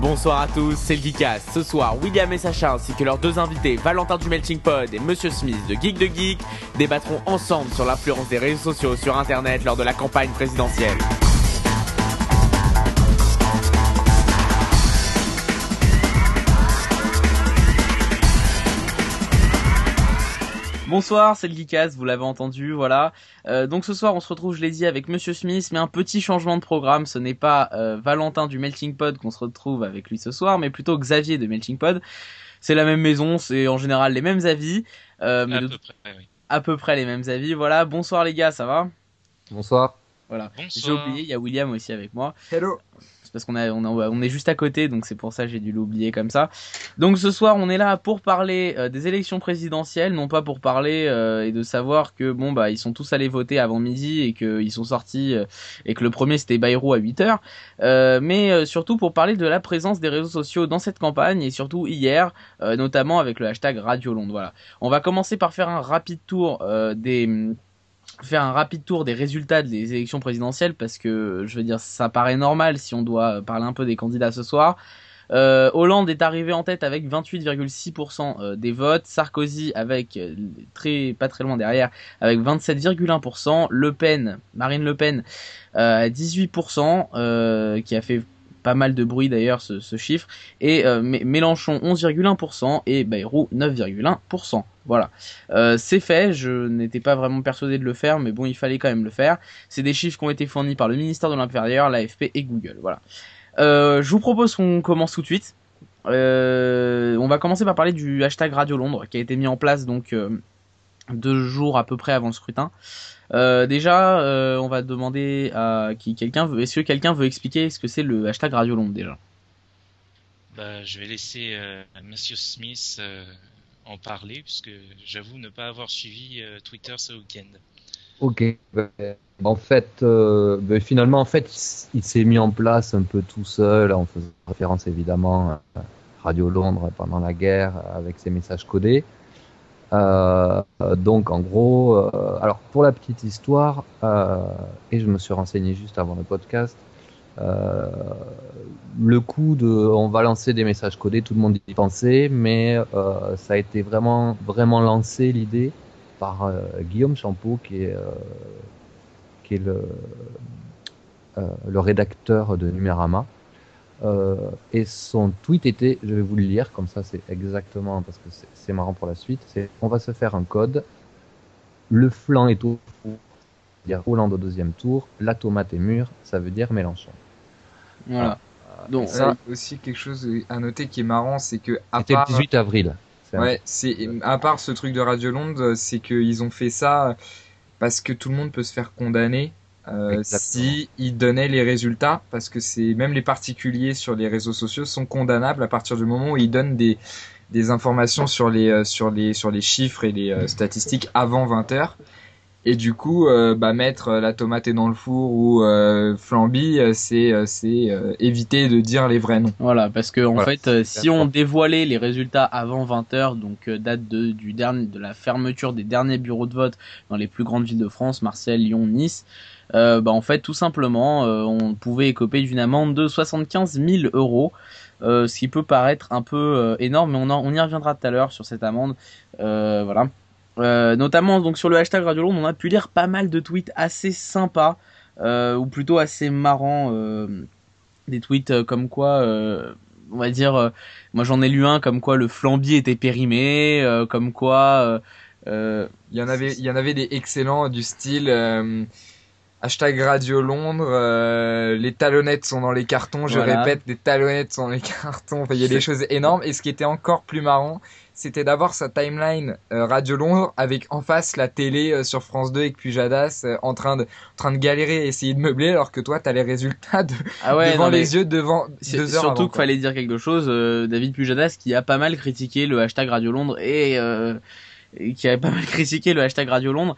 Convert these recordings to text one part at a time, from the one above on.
Bonsoir à tous, c'est le Geekcast. Ce soir, William et Sacha ainsi que leurs deux invités, Valentin du Melting Pod et Monsieur Smith de Geek de Geek, débattront ensemble sur l'influence des réseaux sociaux sur Internet lors de la campagne présidentielle. Bonsoir, c'est le Geekaz, vous l'avez entendu, voilà. Euh, donc ce soir, on se retrouve, je l'ai dit, avec Monsieur Smith, mais un petit changement de programme. Ce n'est pas euh, Valentin du Melting Pod qu'on se retrouve avec lui ce soir, mais plutôt Xavier de Melting Pod. C'est la même maison, c'est en général les mêmes avis. Euh, mais à, peu près, oui. à peu près les mêmes avis, voilà. Bonsoir les gars, ça va? Bonsoir. Voilà. J'ai oublié, il y a William aussi avec moi. Hello parce qu'on est juste à côté, donc c'est pour ça j'ai dû l'oublier comme ça. Donc ce soir, on est là pour parler euh, des élections présidentielles, non pas pour parler euh, et de savoir que bon bah ils sont tous allés voter avant midi et qu'ils sont sortis euh, et que le premier c'était Bayrou à 8 heures, mais surtout pour parler de la présence des réseaux sociaux dans cette campagne et surtout hier, notamment avec le hashtag Radio Londres. Voilà. On va commencer par faire un rapide tour des faire un rapide tour des résultats des élections présidentielles parce que je veux dire ça paraît normal si on doit parler un peu des candidats ce soir. Euh, Hollande est arrivé en tête avec 28,6% euh, des votes, Sarkozy avec euh, très pas très loin derrière avec 27,1%, Le Pen, Marine Le Pen à 18% qui a fait pas mal de bruit d'ailleurs ce, chiffre. Et euh, Mélenchon 11,1% et Bayrou 9,1%. Voilà, euh, c'est fait. Je n'étais pas vraiment persuadé de le faire, mais bon, il fallait quand même le faire. C'est des chiffres qui ont été fournis par le ministère de l'Intérieur, l'AFP et Google. Voilà. Euh, je vous propose qu'on commence tout de suite. On va commencer par parler du hashtag Radio Londres qui a été mis en place donc deux jours à peu près avant le scrutin. Euh, déjà, euh, on va demander à qui quelqu'un veut. Est-ce que quelqu'un veut expliquer ce que c'est le hashtag Radio Londres déjà? Bah, je vais laisser euh, Monsieur Smith euh, en parler puisque j'avoue ne pas avoir suivi euh, Twitter ce week-end. Ok. En fait, ben, finalement, en fait, il, il s'est mis en place un peu tout seul, en faisant référence évidemment à Radio Londres pendant la guerre avec ses messages codés. Euh, donc en gros, euh, alors pour la petite histoire, euh, et je me suis renseigné juste avant le podcast, le coup de on va lancer des messages codés, tout le monde y pensait, mais ça a été vraiment vraiment lancé l'idée par Guillaume Champeau qui est qui est le le rédacteur de Numérama. Euh, et son tweet était, je vais vous le lire, comme ça c'est exactement, parce que c'est marrant pour la suite, c'est on va se faire un code, le flanc est au four, dire Hollande au deuxième tour, la tomate est mûre, ça veut dire Mélenchon. Voilà. Ah. Donc ça aussi quelque chose à noter qui est marrant, c'est que à C'était le 18 avril. Ouais, c'est à part ce truc de Radio Londres, c'est qu'ils ont fait ça parce que tout le monde peut se faire condamner euh, si ils donnaient les résultats, parce que c'est même les particuliers sur les réseaux sociaux sont condamnables à partir du moment où ils donnent des, des informations sur les euh, sur les sur les chiffres et les euh, statistiques avant 20 heures. Et du coup, euh, bah, mettre la tomate dans le four ou euh, flamby, c'est c'est éviter de dire les vrais noms. Voilà, parce que en fait, si on dévoilait les résultats avant 20 heures, donc date de du dernier de la fermeture des derniers bureaux de vote dans les plus grandes villes de France, Marseille, Lyon, Nice, euh, bah, en fait tout simplement euh, on pouvait écoper d'une amende de 75 000 euros. Euh, ce qui peut paraître un peu énorme, mais on, on y reviendra tout à l'heure sur cette amende. voilà. notamment donc sur le hashtag Radio Londres, on a pu lire pas mal de tweets assez sympas, ou plutôt assez marrants. des tweets comme quoi on va dire, moi j'en ai lu un comme quoi le flambier était périmé, comme quoi. il y en avait, il y en avait des excellents du style. Hashtag Radio Londres, euh, les talonnettes sont dans les cartons, je répète, les talonnettes sont dans les cartons, il y a des choses énormes. Et ce qui était encore plus marrant, c'était d'avoir sa timeline euh, Radio Londres avec en face la télé euh, sur France 2 avec Pujadas en train de en train de galérer et essayer de meubler alors que toi t'as les résultats de, ah ouais, devant les yeux devant deux heures surtout qu'il fallait dire quelque chose David Pujadas qui a pas mal critiqué le hashtag Radio Londres et, et qui a pas mal critiqué le hashtag Radio Londres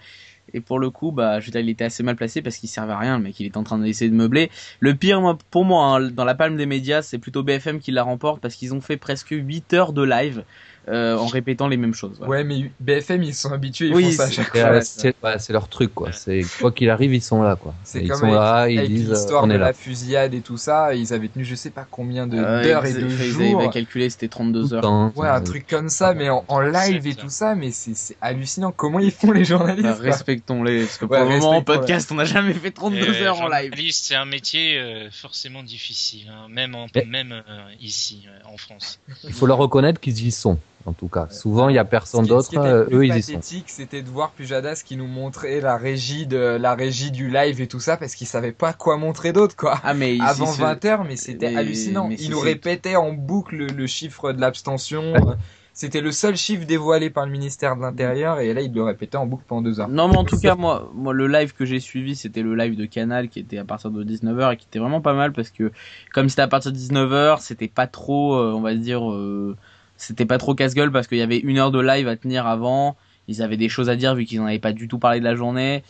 et pour le coup, bah, je veux dire, il était assez mal placé parce qu'il servait à rien, le mec, il est en train d'essayer de meubler. Le pire, moi, pour moi, hein, dans la palme des médias, c'est plutôt BFM qui la remporte parce qu'ils ont fait presque 8 heures de live. Euh, en répétant les mêmes choses. Ouais, mais BFM ils sont habitués, ils Oui, font ça à c'est- chaque fois. c'est- ouais, leur truc, quoi. C'est quoi qu'il arrive, ils sont là, quoi. C'est Ils comme sont avec- là, ils Avec disent, euh, l'histoire on de là. la fusillade et tout ça, ils avaient tenu je sais pas combien de Euh, d'heures et ils- de ils jours. avaient calculé, c'était 32 Tout le heures. temps. Ouais, un truc comme ça, mais en, en live et tout ça, mais c'est hallucinant. Comment ils font les journalistes Bah, respectons-les, parce que pour Ouais, le moment, en podcast, on n'a jamais fait 32 Et, heures en live. c'est un métier euh, forcément difficile, hein, même, en, Mais- même euh, ici, euh, en France. Il faut leur reconnaître qu'ils y sont, en tout cas. Souvent, il y a personne d'autre, euh, eux, ils y sont. c'était de voir Pujadas qui nous montrait la régie de la régie du live et tout ça parce qu'il savait pas quoi montrer d'autre quoi. Ah, mais Avant ce- 20h, mais c'était hallucinant. mais Il c'est- nous répétait en boucle le, le chiffre de l'abstention. Euh, C'était le seul chiffre dévoilé par le ministère de l'Intérieur et là il le répétait en boucle pendant deux heures. Non, mais en tout cas, moi, moi, le live que j'ai suivi, c'était le live de Canal qui était à partir de 19h et qui était vraiment pas mal parce que, comme c'était à partir de 19h, c'était pas trop, euh, on va dire, euh, c'était pas trop casse-gueule parce qu'il y avait une heure de live à tenir avant. Ils avaient des choses à dire vu qu'ils en avaient pas du tout parlé de la journée.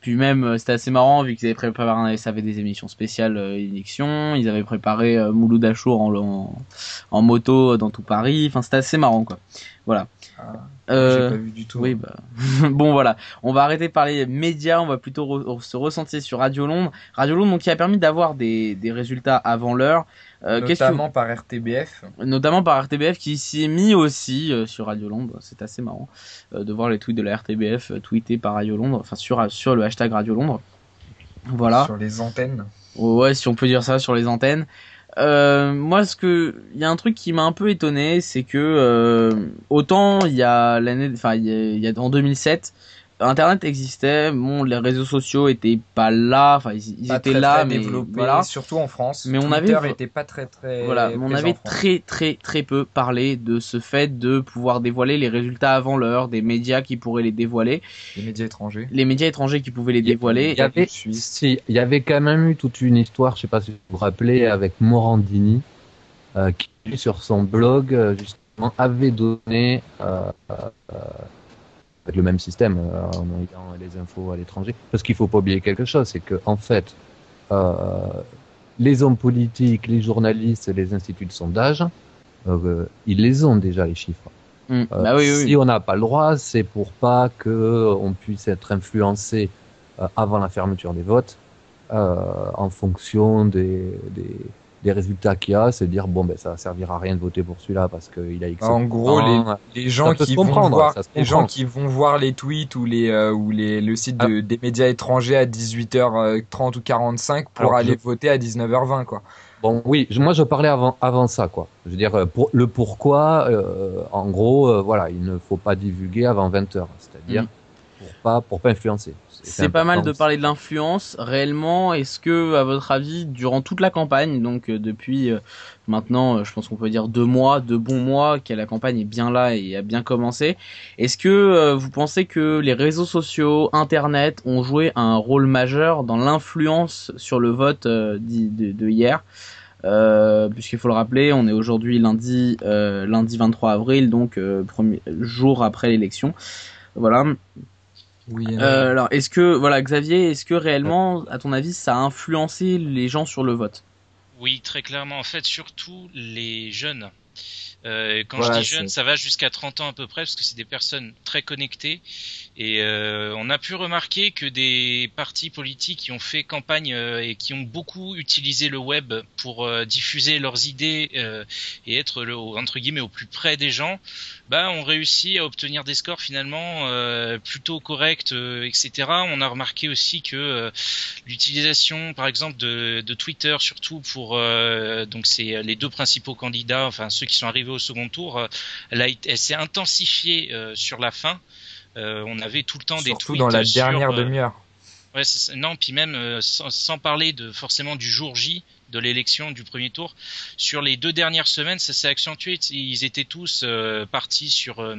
Puis même, euh, c'était assez marrant vu qu'ils avaient préparé, ça avait des émissions spéciales euh, élections. Ils avaient préparé euh, Mouloud Achour en, en, en moto dans tout Paris. Enfin, c'était assez marrant, quoi. Voilà. Ah, Euh, J'ai pas vu du tout. oui, bah. bon, voilà. On va arrêter de parler médias, on va plutôt re- se recentrer sur Radio Londres. Radio Londres, donc, qui a permis d'avoir des, des résultats avant l'heure. Euh, Notamment par RTBF. notamment par RTBF qui s'y est mis aussi euh, sur Radio Londres. C'est assez marrant euh, de voir les tweets de la RTBF tweetés par Radio Londres, enfin sur, sur le hashtag Radio Londres. Voilà. Sur les antennes. Ouais, si on peut dire ça sur les antennes. Moi, ce que il y a un truc qui m'a un peu étonné, c'est que autant il y a l'année, enfin il y a, il y a en 2007, Internet existait, bon, les réseaux sociaux étaient pas là, enfin ils, ils Pas étaient très, là, très mais voilà. surtout en France. Mais on Twitter avait- était pas très très. Voilà, mais on avait très très très peu parlé de ce fait de pouvoir dévoiler les résultats avant l'heure, des médias qui pourraient les dévoiler, les médias étrangers. les médias étrangers qui pouvaient les Il y a- dévoiler. Il y avait, si, il y avait quand même eu toute une histoire, je sais pas si vous vous rappelez, avec Morandini, euh, qui sur son blog euh, justement avait donné euh, euh, le même système euh, en envoyant les infos à l'étranger. Parce qu'il faut pas oublier quelque chose, c'est que en fait, euh, les hommes politiques, les journalistes, les instituts de sondage, euh, ils les ont déjà les chiffres. Hmm, Euh, bah oui, oui, si on n'a pas le droit, c'est pour pas que on puisse être influencé euh, avant la fermeture des votes euh, en fonction des, des, des résultats qu'il y a, c'est dire bon ben ça servira à rien de voter pour celui-là parce qu'il a X. En gros, les, les gens qui vont voir, les gens qui vont voir les tweets ou les euh, ou les le site de, des médias étrangers à 18h30 ou 45 pour Alors, aller je- voter à 19h20 quoi. Bon, oui, je- moi je parlais avant, avant ça, quoi. Je veux dire, euh, pour, le pourquoi, euh, en gros, euh, voilà, il ne faut pas divulguer avant 20 heures, c'est-à-dire Mm. Pour pas pour pas influencer. C'est pas mal de parler de l'influence. Réellement, est-ce que, à votre avis, durant toute la campagne, donc euh, depuis euh, maintenant, euh, je pense qu'on peut dire deux mois, deux bons mois, que la campagne est bien là et a bien commencé, est-ce que euh, vous pensez que les réseaux sociaux, Internet, ont joué un rôle majeur dans l'influence sur le vote euh, de, de hier? Euh, puisqu'il faut le rappeler, on est aujourd'hui lundi, euh, lundi 23 avril, donc euh, premier jour après l'élection. Voilà. Oui. Euh, alors, est-ce que, voilà, Xavier, est-ce que réellement, à ton avis, ça a influencé les gens sur le vote? Oui, très clairement. En fait, surtout les jeunes. Euh, quand Voilà, je dis jeunes, ça va jusqu'à 30 ans à peu près, parce que c'est des personnes très connectées. Et euh, on a pu remarquer que des partis politiques qui ont fait campagne euh, et qui ont beaucoup utilisé le web pour euh, diffuser leurs idées et être le, entre guillemets au plus près des gens, bah, ont réussi à obtenir des scores finalement plutôt corrects, etc. On a remarqué aussi que l'utilisation, par exemple, de, Twitter, surtout pour donc c'est les deux principaux candidats, enfin ceux qui sont arrivés au second tour, elle, elle s'est intensifiée sur la fin. Euh, on avait tout le temps des tweets dans la sur, dernière euh, demi-heure. Ouais, non, puis même euh, sans, sans parler de forcément du jour J de l'élection du premier tour, sur les deux dernières semaines, ça s'est accentué. Ils étaient tous euh, partis sur euh,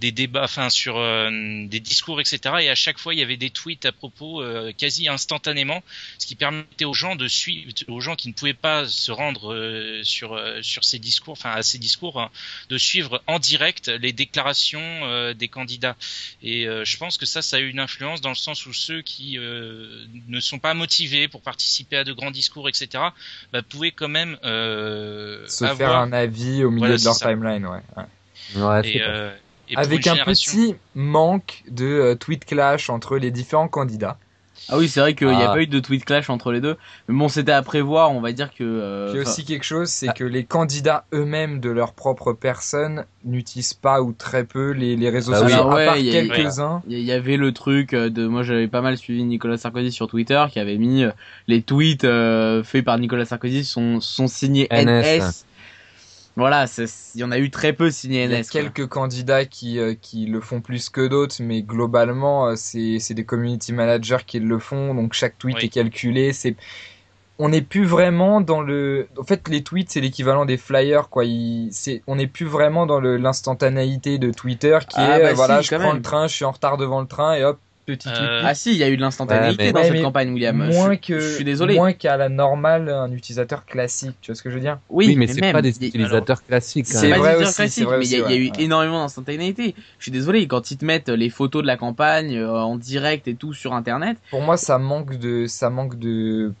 des débats, enfin sur euh, des discours, etc. Et à chaque fois, il y avait des tweets à propos euh, quasi instantanément, ce qui permettait aux gens de suivre, aux gens qui ne pouvaient pas se rendre euh, sur euh, sur ces discours, enfin à ces discours, hein, de suivre en direct les déclarations des candidats. Et je pense que ça, ça a eu une influence dans le sens où ceux qui ne sont pas motivés pour participer à de grands discours, etc., bah, pouvaient quand même euh, Se avoir... faire un avis au milieu Voilà, de leur ça. timeline, ouais. ouais. Ouais, c'est Et, euh, et Avec un génération- petit manque de euh, tweet clash entre les différents candidats. Ah oui, c'est vrai qu'il n'y a Ah. pas eu de tweet clash entre les deux. Mais bon, c'était à prévoir, on va dire que... euh, Puis aussi quelque chose, c'est Ah. que les candidats eux-mêmes de leur propre personne n'utilisent pas ou très peu les, les réseaux Bah oui. sociaux, Alors à part ouais, il y a- quelques-uns. Il y avait le truc euh, de moi j'avais pas mal suivi Nicolas Sarkozy sur Twitter qui avait mis euh, les tweets euh, faits par Nicolas Sarkozy sont sont signés NS. NS. Voilà, c'est- il y en a eu très peu signés Il y a NS. quoi. quelques candidats qui, euh, qui le font plus que d'autres, mais globalement, euh, c'est c'est des community managers qui le font, donc chaque tweet Oui. est calculé. C'est on n'est plus vraiment dans le. En fait, les tweets c'est l'équivalent des flyers, quoi. Il... C'est on n'est plus vraiment dans le l'instantanéité de Twitter qui Ah, est bah euh, voilà, si, je quand prends même. le train, je suis en retard devant le train et hop petit. Euh, Ah si, il y a eu de l'instantanéité Ouais, mais- dans Ouais, cette campagne William. moins je, que je suis désolé. moins qu'à la normale un utilisateur classique. Tu vois ce que je veux dire? Oui, mais c'est pas des utilisateurs classiques. C'est pas des aussi, classiques, mais il y a, aussi, il y a eu énormément d'instantanéité. Je suis désolé, quand ils te mettent les photos de la campagne euh, en direct et tout sur internet, Pour moi, ça manque de ça manque de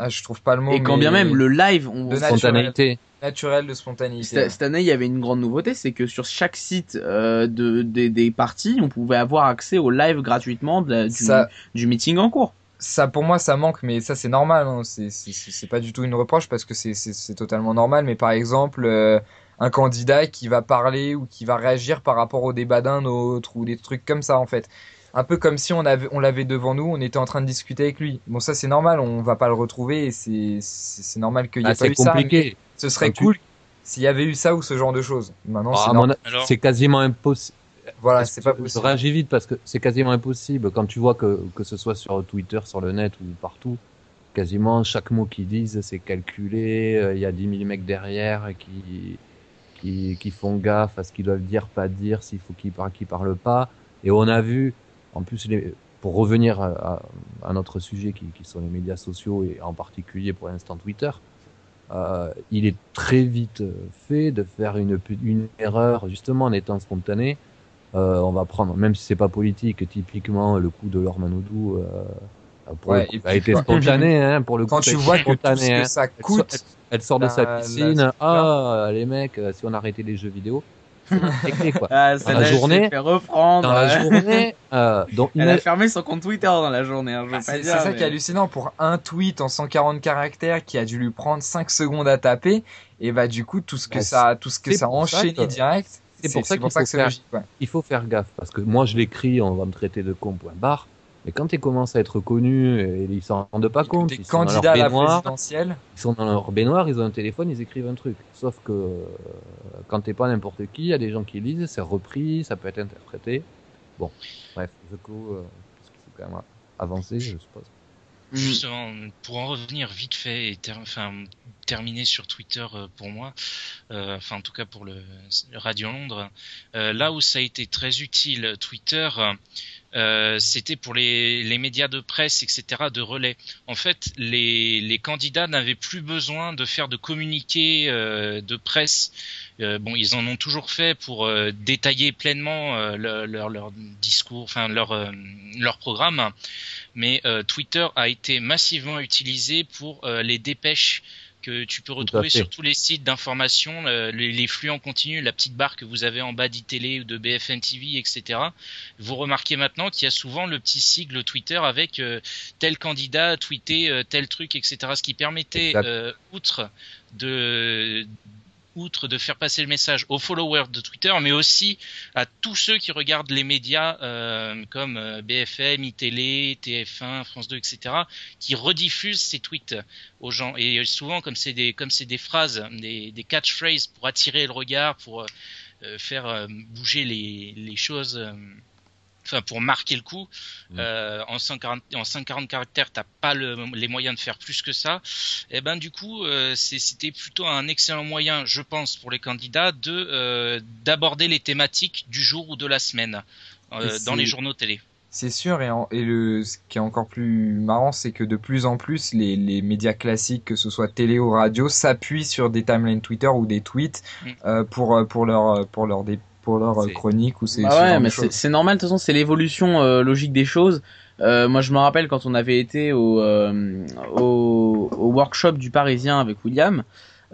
ah, je trouve pas le mot. et quand mais bien même le live, on, De naturel. Spontanéité. naturel de spontanéité. Cette, cette année, il y avait une grande nouveauté, c'est que sur chaque site euh, de, des- des parties, on pouvait avoir accès au live gratuitement de la- du, Ça- du meeting en cours. ça pour moi ça manque mais ça c'est normal hein. c'est pas du tout une reproche parce que c'est c'est c'est totalement normal mais par exemple euh, un candidat qui va parler ou qui va réagir par rapport au débat d'un autre ou des trucs comme ça en fait un peu comme si on avait on l'avait devant nous on était en train de discuter avec lui bon ça c'est normal on va pas le retrouver et c'est c'est normal qu'il y ait Ah, pas c'est eu ça compliqué. ce serait Quand tu- cool s'il y avait eu ça ou ce genre de choses maintenant Ah, c'est quasiment impossible. voilà c'est pas Je possible réagis vite parce que c'est quasiment impossible. Quand tu vois que, que ce soit sur Twitter, sur le net ou partout, quasiment chaque mot qu'ils disent, c'est calculé. euh, Il y a 10 000 mecs derrière qui, qui, qui font gaffe à ce qu'ils doivent dire, pas dire, s'il faut qu'ils parlent, qu'ils parlent pas. Et on a vu, en plus, les, pour revenir à, à, à notre sujet qui, qui sont les médias sociaux et en particulier pour l'instant Twitter, euh, il est très vite euh, fait de faire une, une erreur justement en étant spontané. Euh, on va prendre, même si c'est pas politique, typiquement le coup de Laure Manoudou euh, Ouais, coup, a été spontané, hein, pour le coup. quand ça a tu vois que tout spontané, ce hein. que ça Elle, so- coûte elle- elle sort de la- sa la- piscine. ah, les mecs, euh, si on arrêtait les jeux vidéo, quoi. Ah, Dans la journée- fait reprendre. Dans la journée, euh, donc Elle une- a fermé son compte Twitter dans la journée. Hein, Ah, C'est ça mais- qui est hallucinant pour un tweet en 140 caractères qui a dû lui prendre 5 secondes à taper et bah du coup tout ce que Bah, ça tout ce que ça ça enchaîné que- direct c'est pour ça qu'il que faut c'est faire- logique ouais. il faut faire gaffe parce que moi je l'écris, on va me traiter de con point barre. Mais quand tu commences à être connu et ils s'en rendent pas compte, ils sont, dans leur candidats à la baignoire, présidentielle ils sont dans leur baignoire, ils ont un téléphone, ils écrivent un truc. Sauf que euh, quand t'es pas n'importe qui, il y a des gens qui lisent, c'est repris, ça peut être interprété. Bon, bref, du coup, euh, parce qu'il faut quand même avancer, je suppose. Mm. Justement, pour en revenir vite fait et enfin, terminer sur Twitter euh, pour moi, euh, enfin en tout cas pour le, Radio Londres, euh, là où ça a été très utile, Twitter, c'était pour les, les médias de presse, etc., de relais. En fait, les, les candidats n'avaient plus besoin de faire de communiqués de presse. Bon, ils en ont toujours fait pour détailler pleinement leur, leur, discours, enfin leur, leur programme mais Twitter a été massivement utilisé pour les dépêches que tu peux retrouver sur tous les sites d'information, euh, les, les flux en continu, la petite barre que vous avez en bas d'ITélé ou de BFM TV, etc. Vous remarquez maintenant qu'il y a souvent le petit sigle Twitter avec euh, tel candidat a tweeté euh, tel truc, etc. Ce qui permettait, euh, outre de outre de faire passer le message aux followers de Twitter, mais aussi à tous ceux qui regardent les médias euh, comme euh, BFM, iTélé, TF1, France 2, etc., qui rediffusent ces tweets aux gens. Et souvent, comme c'est des comme c'est des phrases, des, des catchphrases pour attirer le regard, pour euh, faire bouger les, les choses. Enfin, pour marquer le coup, Mm. euh, en 140 en 140 caractères, t'as pas le- les moyens de faire plus que ça. Et ben du coup, euh, c'était plutôt un excellent moyen, je pense, pour les candidats de euh, d'aborder les thématiques du jour ou de la semaine dans les journaux télé. c'est sûr et, en- et le ce qui est encore plus marrant c'est que de plus en plus les, les médias classiques que ce soit télé ou radio s'appuient sur des timelines Twitter ou des tweets Mm. euh, pour pour leur pour leur des pour leur euh, chronique ou c'est Bah ouais, mais c'est normal. De toute façon, c'est l'évolution euh, logique des choses. Euh, moi, je me rappelle quand on avait été au, euh, au, au workshop du Parisien avec William.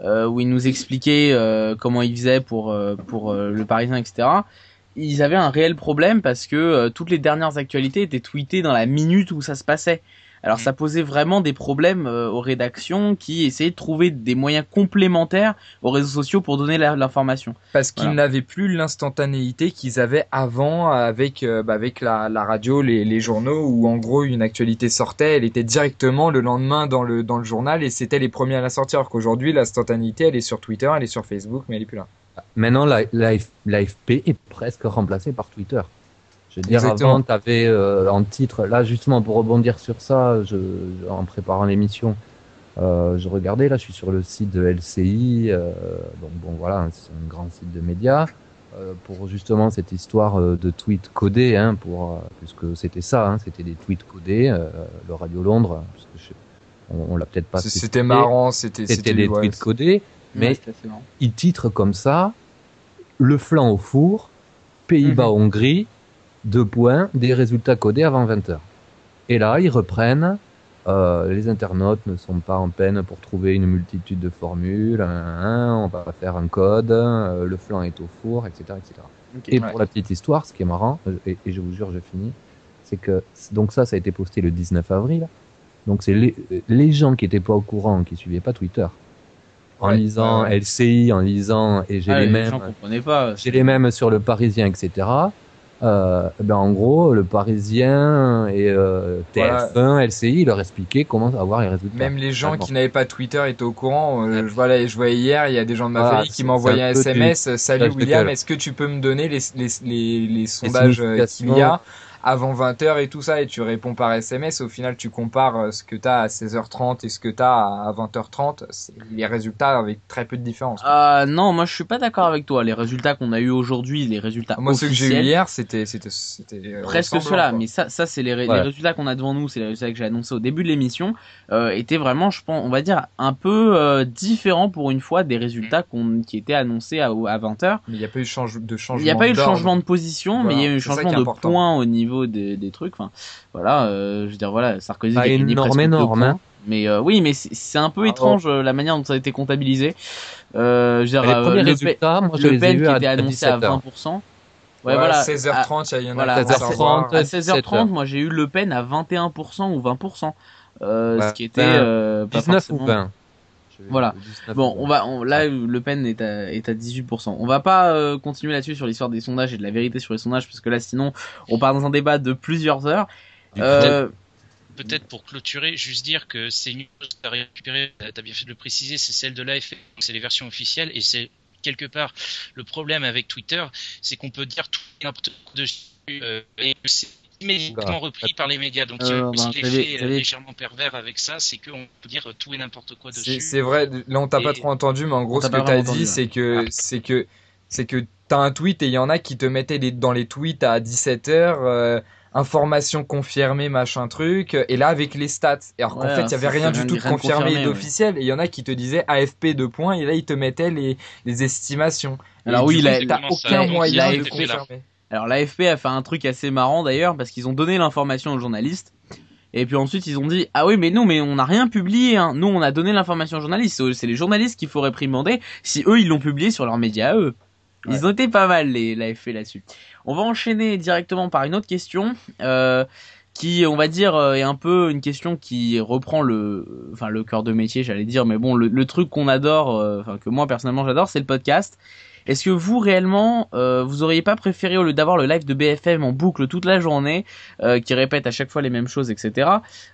où ils nous expliquaient euh, comment ils faisaient pour pour le Parisien, etc. Ils avaient un réel problème parce que toutes les dernières actualités étaient tweetées dans la minute où ça se passait. Alors ça posait vraiment des problèmes euh, aux rédactions qui essayaient de trouver des moyens complémentaires aux réseaux sociaux pour donner l'information. Parce qu'ils n'avaient plus l'instantanéité qu'ils avaient avant avec euh, bah, avec la, la radio, les, les, journaux où en gros une actualité sortait, elle était directement le lendemain dans le dans le journal et c'était les premiers à la sortir. Alors qu'aujourd'hui l'instantanéité elle est sur Twitter, elle est sur Facebook, mais elle est plus là. Maintenant l'AFP est presque remplacée par Twitter. Je veux dire, avant, tu avais euh, en titre, là justement pour rebondir sur ça, je, en préparant l'émission, euh, je regardais, là je suis sur le site de LCI, euh, donc bon voilà, c'est un grand site de médias, euh, pour justement cette histoire euh, de tweets codés, hein, pour, euh, puisque c'était ça, hein, c'était des tweets codés, le Radio Londres, puisque on, on l'a peut-être pas. C'était marrant, c'était c'était des tweets codés, mais ils titrent comme ça, le flanc au four, Pays-Bas-Hongrie, mhm deux points, des résultats codés avant 20h. Et là, ils reprennent, euh, les internautes ne sont pas en peine pour trouver une multitude de formules, on va faire un code, euh, le flanc est au four, etc. etc. et pour la petite histoire, ce qui est marrant, et, je vous jure, je finis, c'est que, donc ça, ça a été posté le 19 avril, donc c'est les, les, gens qui étaient pas au courant, qui suivaient pas Twitter, en lisant LCI, en lisant, et j'ai ah, les, mêmes, j'ai les mêmes sur le Parisien, etc euh, ben en gros, le Parisien et euh, TF1, LCI, leur expliquaient comment avoir les résultats. Même les gens qui n'avaient pas Twitter étaient au courant. Euh, je, je voyais hier, il y a des gens de ma famille qui m'envoyaient un, SMS. Salut William, est-ce que tu peux me donner les, les, les, les sondages euh, qu'il y a avant 20h et tout ça et tu réponds par SMS au final tu compares euh, ce que tu as à 16h30 et ce que tu as à 20h30 c'est les résultats avec très peu de différence euh, non moi je suis pas d'accord avec toi. Les résultats qu'on a eu aujourd'hui les résultats moi ceux que j'ai eu hier c'était c'était euh, presque cela mais ça ça c'est les, les, résultats qu'on a devant nous c'est les résultats que j'ai annoncé au début de l'émission euh, étaient vraiment je pense on va dire un peu euh, différents pour une fois des résultats qu'on qui étaient annoncés à, à 20h mais il n'y a pas eu de changement il n'y a pas eu de changement de position mais il y a eu un changement de points au niveau des, des trucs. Enfin, voilà, euh, je veux dire, voilà, Sarkozy a énorme, énorme. Hein. Mais euh, oui, mais c'est un peu ah, étrange euh, la manière dont ça a été comptabilisé. Euh, je veux dire, les premiers le résultats, moi, je le PEN qui était annoncé à 20%. Ouais, voilà. 16h30, il y en a voilà, 16h30, à 16h30, moi j'ai eu Le Pen à 21% ou 20%. Euh, ce qui était euh, pas 19 ou 20. Voilà. Bon, on va on, là Le Pen est à est à 18%. On va pas euh, continuer là-dessus sur l'histoire des sondages et de la vérité sur les sondages parce que là sinon on part dans un débat de plusieurs heures. Euh, peut-être pour clôturer, juste dire que ces news que récupéré, t'as bien fait de le préciser, c'est celle de l'AFP, c'est les versions officielles et c'est quelque part le problème avec Twitter, c'est qu'on peut dire tout n'importe quoi dessus euh, et c'est immédiatement repris par les médias. Donc il y a aussi l'effet légèrement pervers avec ça, c'est qu'on peut dire tout et n'importe quoi dessus. C'est vrai, là on t'a pas trop entendu, mais en gros ce que t'as dit, c'est que ah. c'est que c'est que t'as un tweet et il y en a qui te mettaient dans les tweets à 17h. Euh, information confirmée, machin truc, et là avec les stats. Alors qu'en fait, il y avait rien du tout de confirmé d'officiel, et il y en a qui te disaient AFP de points, et là ils te mettaient les, les estimations. Alors oui, t'as aucun moyen de confirmer. Alors l'AFP a fait un truc assez marrant d'ailleurs parce qu'ils ont donné l'information aux journalistes et puis ensuite ils ont dit ah oui mais non mais on n'a rien publié hein. nous on a donné l'information aux journalistes c'est les journalistes qu'il faut réprimander si eux ils l'ont publié sur leurs médias eux. Ils ont été pas mal les l'AFP là-dessus. On va enchaîner directement par une autre question euh, qui on va dire euh, est un peu une question qui reprend le enfin le cœur de métier j'allais dire mais bon le, truc qu'on adore euh, enfin que moi personnellement j'adore c'est le podcast est-ce que vous réellement, euh, vous auriez pas préféré au lieu d'avoir le live de BFM en boucle toute la journée, euh, qui répète à chaque fois les mêmes choses, etc.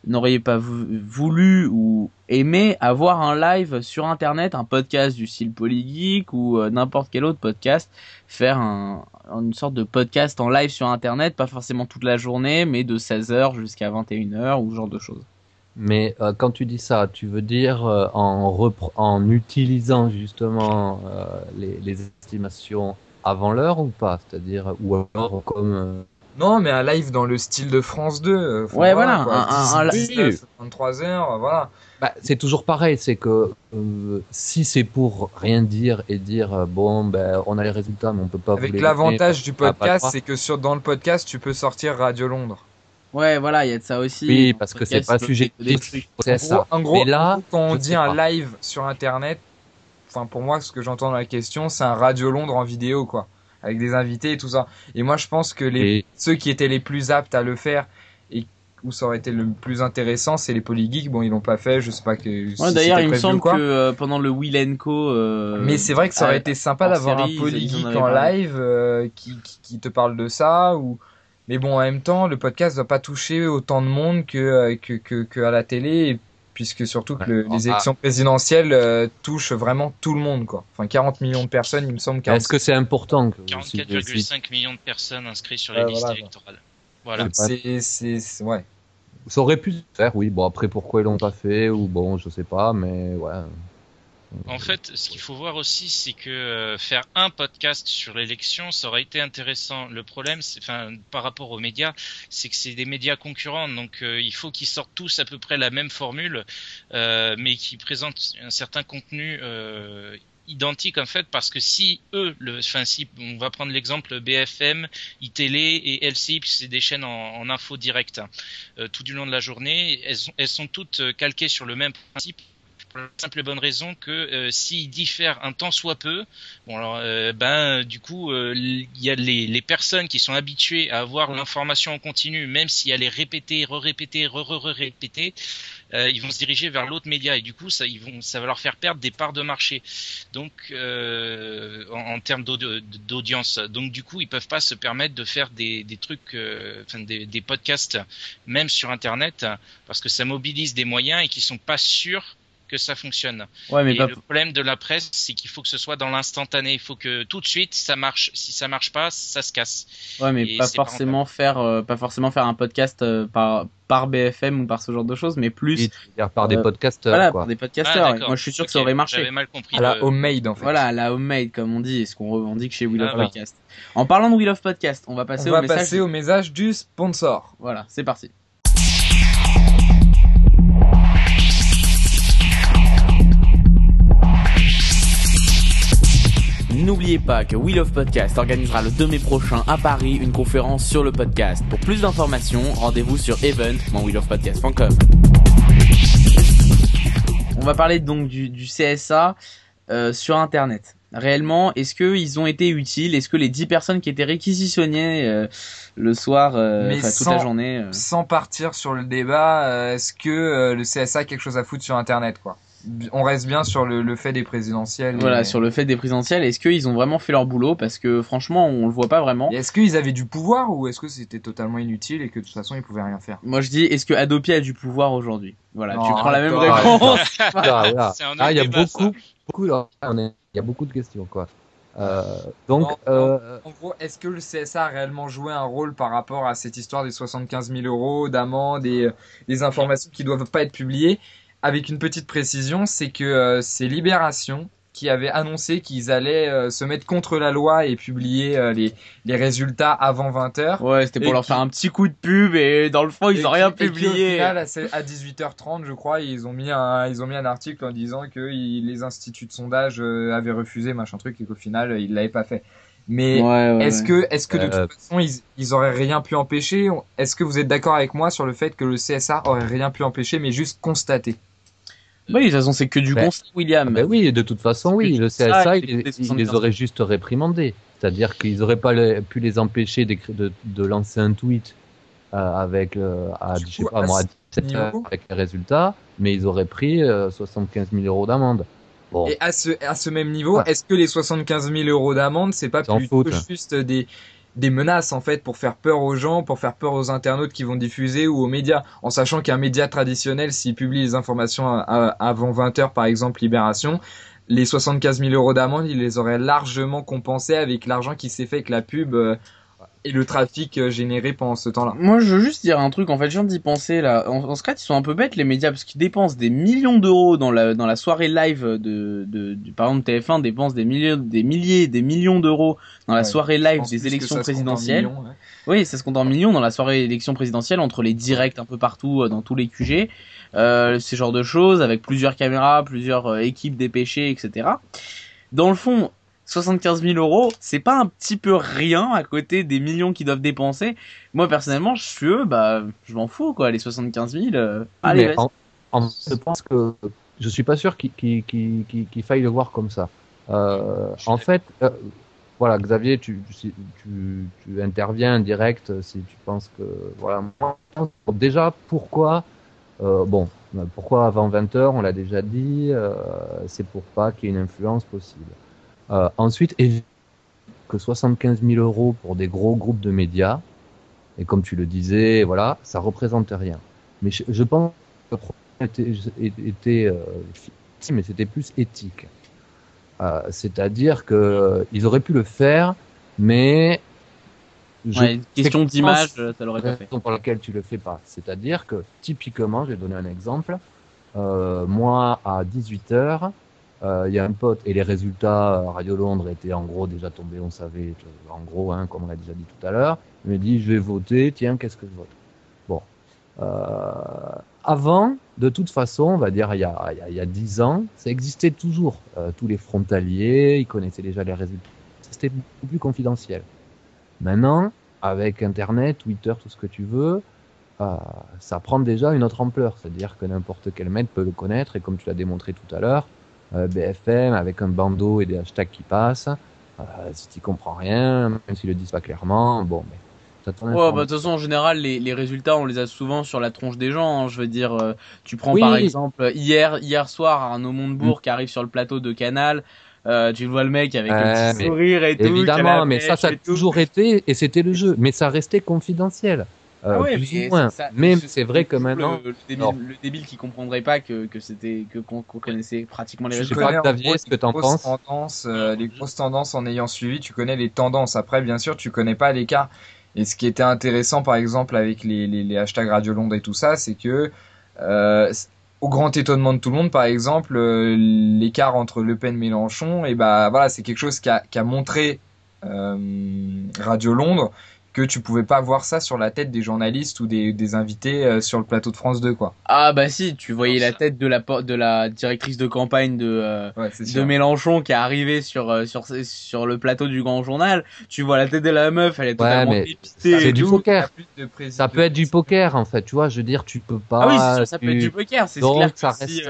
N'auriez pas voulu ou aimé avoir un live sur Internet, un podcast du style Polygeek ou euh, n'importe quel autre podcast, faire un, une sorte de podcast en live sur Internet, pas forcément toute la journée, mais de 16h jusqu'à 21h ou ce genre de choses? Mais euh, quand tu dis ça, tu veux dire euh, en, en utilisant justement euh, les, les, estimations avant l'heure ou pas? C'est-à-dire, ou alors comme... Non, mais un live dans le style de France 2. ouais, voilà, un, un, live. 23 heures, voilà. Bah, c'est toujours pareil, c'est que si c'est pour rien dire et dire bon ben on a les résultats mais on peut pas. Avec l'avantage du podcast, c'est que sur dans le podcast tu peux sortir Radio Londres. Ouais, voilà, il y a de ça aussi. Oui, parce que c'est pas sujet C'est ça. En gros, là, quand on dit un live sur Internet, enfin pour moi, ce que j'entends dans la question, c'est un Radio Londres en vidéo, quoi, avec des invités et tout ça. Et moi, je pense que les Et- ceux qui étaient les plus aptes à le faire et où ça aurait été le plus intéressant, c'est les polygeeks. Bon, ils l'ont pas fait, je sais pas que. si Ouais, d'ailleurs, c'était il me semble que euh, pendant le Will Co. Euh, Mais c'est vrai que ça aurait été sympa d'avoir un polygeek en live euh, qui, qui, qui te parle de ça ou. Mais bon, en même temps, le podcast doit pas toucher autant de monde que euh, que que, que à la télé, puisque surtout que le- les Ah. élections présidentielles euh, touchent vraiment tout le monde, quoi. Enfin, 40 millions de personnes, il me semble. 40... Est-ce que c'est important que si- si- 44,5 millions de personnes inscrites sur Ouais, les listes voilà. électorales. Voilà. C'est c'est c'est- ouais. Ça aurait pu se faire, oui. Bon, après, pourquoi ils l'ont pas fait Ou bon, je sais pas, mais ouais. En fait, ce qu'il faut voir aussi, c'est que euh, faire un podcast sur l'élection, ça aurait été intéressant. Le problème, par rapport aux médias, c'est que c'est des médias concurrents, donc euh, il faut qu'ils sortent tous à peu près la même formule, euh, mais qui présentent un certain contenu identique en fait, parce que si eux, le, enfin, on va prendre l'exemple BFM, iTélé et LCI, c'est des chaînes en, info direct, hein, tout du long de la journée, elles, sont- toutes calquées sur le même principe la simple et bonne raison que euh, s'ils diffèrent un tant soit peu, bon alors euh, ben du coup euh, il y a les, les personnes qui sont habituées à avoir l'information en continu, même si elle est répétée, re-répétée, re-re-répétée, euh, ils vont se diriger vers l'autre média et du coup ça ils vont ça va leur faire perdre des parts de marché. Donc euh, en, en termes d'audi- d'audience, donc du coup ils peuvent pas se permettre de faire des, des trucs, enfin des, des podcasts même sur internet parce que ça mobilise des moyens et qui sont pas sûrs que ça fonctionne. Ouais, mais et pas. le problème de la presse, c'est qu'il faut que ce soit dans l'instantané. Il faut que tout de suite ça marche. Si ça marche pas, ça se casse. Ouais, mais et pas forcément faire, euh, pas forcément faire un podcast euh, par par BFM ou par ce genre de choses, mais plus dire par des Euh, podcasteurs, voilà quoi. par des podcasteurs. Moi, je suis sûr que ça aurait marché. J'avais mal compris. À la le- homemade en fait. Voilà, la homemade comme on dit, et ce qu'on revendique chez Will of Ah, voilà. Podcast. En parlant de Will of Podcast, on va passer On au va message. passer au message du sponsor. Voilà, c'est parti. N'oubliez pas que Wheel of Podcast organisera le 2 mai prochain à Paris une conférence sur le podcast. Pour plus d'informations, rendez-vous sur event.wheelofpodcast.com. On va parler donc du, du CSA euh, sur Internet. Réellement, est-ce qu'ils ont été utiles? Est-ce que les 10 personnes qui étaient réquisitionnées euh, le soir, euh, Mais enfin toute sans- la journée, euh, Sans partir sur le débat, euh, est-ce que euh, le CSA a quelque chose à foutre sur Internet quoi? On reste bien sur le, le fait des présidentielles. Voilà, et- sur le fait des présidentielles, est-ce qu'ils ont vraiment fait leur boulot? Parce que franchement, on le voit pas vraiment. Est-ce qu'ils avaient du pouvoir ou est-ce que c'était totalement inutile et que de toute façon ils pouvaient rien faire? Moi je dis, est-ce que Adopi a du pouvoir aujourd'hui? Voilà, Non, tu prends la même réponse. Ah, Ah, il y a beaucoup, beaucoup, est- il y a beaucoup de questions, quoi. Euh, donc, Non, euh, En gros, est-ce que le CSA a réellement joué un rôle par rapport à cette histoire des 75 000 euros d'amende et euh, des informations qui doivent pas être publiées? Avec une petite précision, c'est que euh, c'est Libération qui avait annoncé qu'ils allaient euh, se mettre contre la loi et publier euh, les, les résultats avant 20 heures. Ouais, c'était pour leur qui- faire un petit coup de pub et dans le fond, ils Et ont rien qui- et qui, au publié. final, à ce- à 18h30, je crois, ils ont mis un, ils ont mis un article en disant que ils- les instituts de sondage euh, avaient refusé machin truc et qu'au final, ils l'avaient pas fait. Mais Ouais, ouais, est-ce ouais. que, est-ce que de Euh, toute façon, ils, ils auraient rien pu empêcher? Est-ce que vous êtes d'accord avec moi sur le fait que le CSA aurait rien pu empêcher, mais juste constater? Oui, de toute façon, c'est que du Ben, constat, William. ben oui, de toute façon, oui, le Ça, CSA, c'est il, des il 75. les aurait juste réprimandés. C'est-à-dire qu'ils auraient pas le- pu les empêcher de, de lancer un tweet euh, avec, euh, à, je sais coup, pas à moi, à ce 17 heures avec les résultats, mais ils auraient pris euh, 75 000 euros d'amende. Bon, Et à ce, à ce même niveau, Ouais. est-ce que les 75 000 euros d'amende, c'est pas plutôt juste des, des menaces, en fait, pour faire peur aux gens, pour faire peur aux internautes qui vont diffuser ou aux médias, en sachant qu'un média traditionnel, s'il publie les informations à- à- avant 20 heures, par exemple, Libération, les 75 000 euros d'amende, il les aurait largement compensés avec l'argent qui s'est fait avec la pub euh, et le trafic euh, généré pendant ce temps-là. Moi, je veux juste dire un truc. En fait, je viens d'y penser là. En, en secret, ils sont un peu bêtes les médias parce qu'ils dépensent des millions d'euros dans la dans la soirée live de, de, par exemple TF1 dépense des milliers des milliers des millions d'euros dans la Ouais, soirée live des élections présidentielles. millions, ouais. Oui, ça se compte en millions dans la soirée élection présidentielle entre les directs un peu partout euh, dans tous les QG, euh, ces genres de choses avec plusieurs caméras, plusieurs euh, équipes dépêchées, etc. Dans le fond, 75 000 euros, c'est pas un petit peu rien à côté des millions qu'ils doivent dépenser. Moi personnellement, je suis eux, bah je m'en fous quoi, les 75 000. euh, allez, en, en- je pense que je suis pas sûr qu'il faille le voir comme ça. Euh, en fait, euh, voilà, Xavier, tu, tu, tu, interviens direct si tu penses que voilà. Déjà, pourquoi euh, bon, pourquoi avant 20 heures On l'a déjà dit. Euh, c'est pour pas qu'il y ait une influence possible. Euh, ensuite, que 75 000 euros pour des gros groupes de médias, et comme tu le disais, voilà, ça représente rien. Mais je, pense que le problème était, était euh, mais c'était plus éthique. Euh, C'est-à-dire que euh, ils auraient pu le faire, mais je, question d'image, ça l'aurait pas fait. Pour laquelle tu le fais pas. C'est-à-dire que typiquement, je vais donner un exemple. Euh, moi, à 18 heures, euh, il y a un pote et les résultats euh, Radio Londres étaient en gros déjà tombés, on savait, en gros, hein, comme on l'a déjà dit tout à l'heure. Il me dit, je vais voter, tiens, qu'est-ce que je vote? Bon. Euh, avant, de toute façon, on va dire il y a, y a, 10 ans, ça existait toujours. Euh, tous les frontaliers, ils connaissaient déjà les résultats. C'était beaucoup plus confidentiel. Maintenant, avec Internet, Twitter, tout ce que tu veux, euh, ça prend déjà une autre ampleur. C'est-à-dire que n'importe quel maître peut le connaître et comme tu l'as démontré tout à l'heure, euh, BFM avec un bandeau et des hashtags qui passent. Euh, si tu comprends rien, même s'ils le disent pas clairement, bon, mais Ouais, bah, de toute façon, en général, les, les, résultats, on les a souvent sur la tronche des gens. Hein. Je veux dire, euh, tu prends par exemple hier, hier soir, Arnaud Montebourg mm. qui arrive sur le plateau de Canal. Euh, tu vois le mec avec un petit sourire et tout. Évidemment, mais ça, ça a toujours été, et c'était le jeu. Mais ça restait confidentiel. Euh, ah plus ou moins. mais c'est vrai que maintenant. Le, le, débile, qui comprendrait pas que, que c'était que qu'on connaissait pratiquement les résultats. Je connais ce que t'en penses. Tendances, euh, les grosses tendances en ayant suivi, tu connais les tendances. Après, bien sûr, tu connais pas l'écart. Et ce qui était intéressant, par exemple, avec les, les, les hashtags Radio Londres et tout ça, c'est que euh, au grand étonnement de tout le monde, par exemple, euh, l'écart entre Le Pen et Mélenchon, et bah voilà, c'est quelque chose qu'a a montré euh, Radio Londres que tu pouvais pas voir ça sur la tête des journalistes ou des, des invités euh, sur le plateau de France 2 quoi. Ah bah si, tu voyais la tête de la de la directrice de campagne de euh, de Mélenchon qui est arrivée sur euh, sur sur le plateau du Grand Journal, tu vois la tête de la meuf, elle est totalement ouais, C'est du poker. Ça peut être du poker en fait, tu vois, je veux dire tu peux pas Ah oui, ça, peut être du poker, c'est clair que ça reste, si,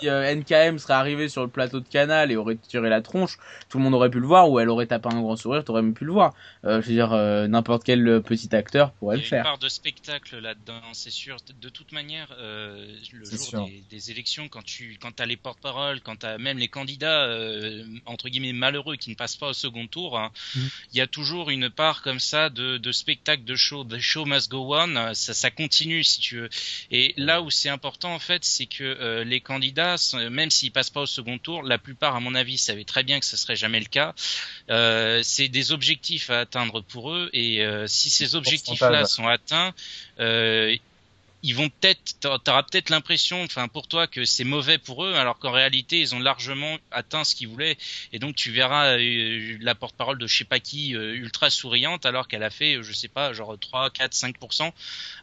si NKM serait arrivé sur le plateau de Canal et aurait tiré la tronche, tout le monde aurait pu le voir ou elle aurait tapé un grand sourire, t'aurais même pu le voir. je veux dire n'importe quel euh, petit acteur pourrait le faire. Il y a une part de spectacle là-dedans, c'est sûr. De toute manière, euh, le jour des, élections, quand tu quand as les porte-paroles, quand tu as même les candidats euh, entre guillemets malheureux qui ne passent pas au second tour, hein, mhm. il y a toujours une part comme ça de, de spectacle, de show, de show must go on. Ça, ça continue si tu veux. Et là où c'est important en fait, c'est que euh, les candidats, même s'ils passent pas au second tour, la plupart, à mon avis, savaient très bien que ce serait jamais le cas. c'est des objectifs à atteindre pour eux et euh, si ces objectifs-là sont atteints, euh, ils vont peut-être, t'auras peut-être l'impression, enfin pour toi, que c'est mauvais pour eux, alors qu'en réalité ils ont largement atteint ce qu'ils voulaient. Et donc tu verras euh, la porte-parole de je sais pas qui ultra souriante, alors qu'elle a fait, je sais pas, genre 3, 4, 5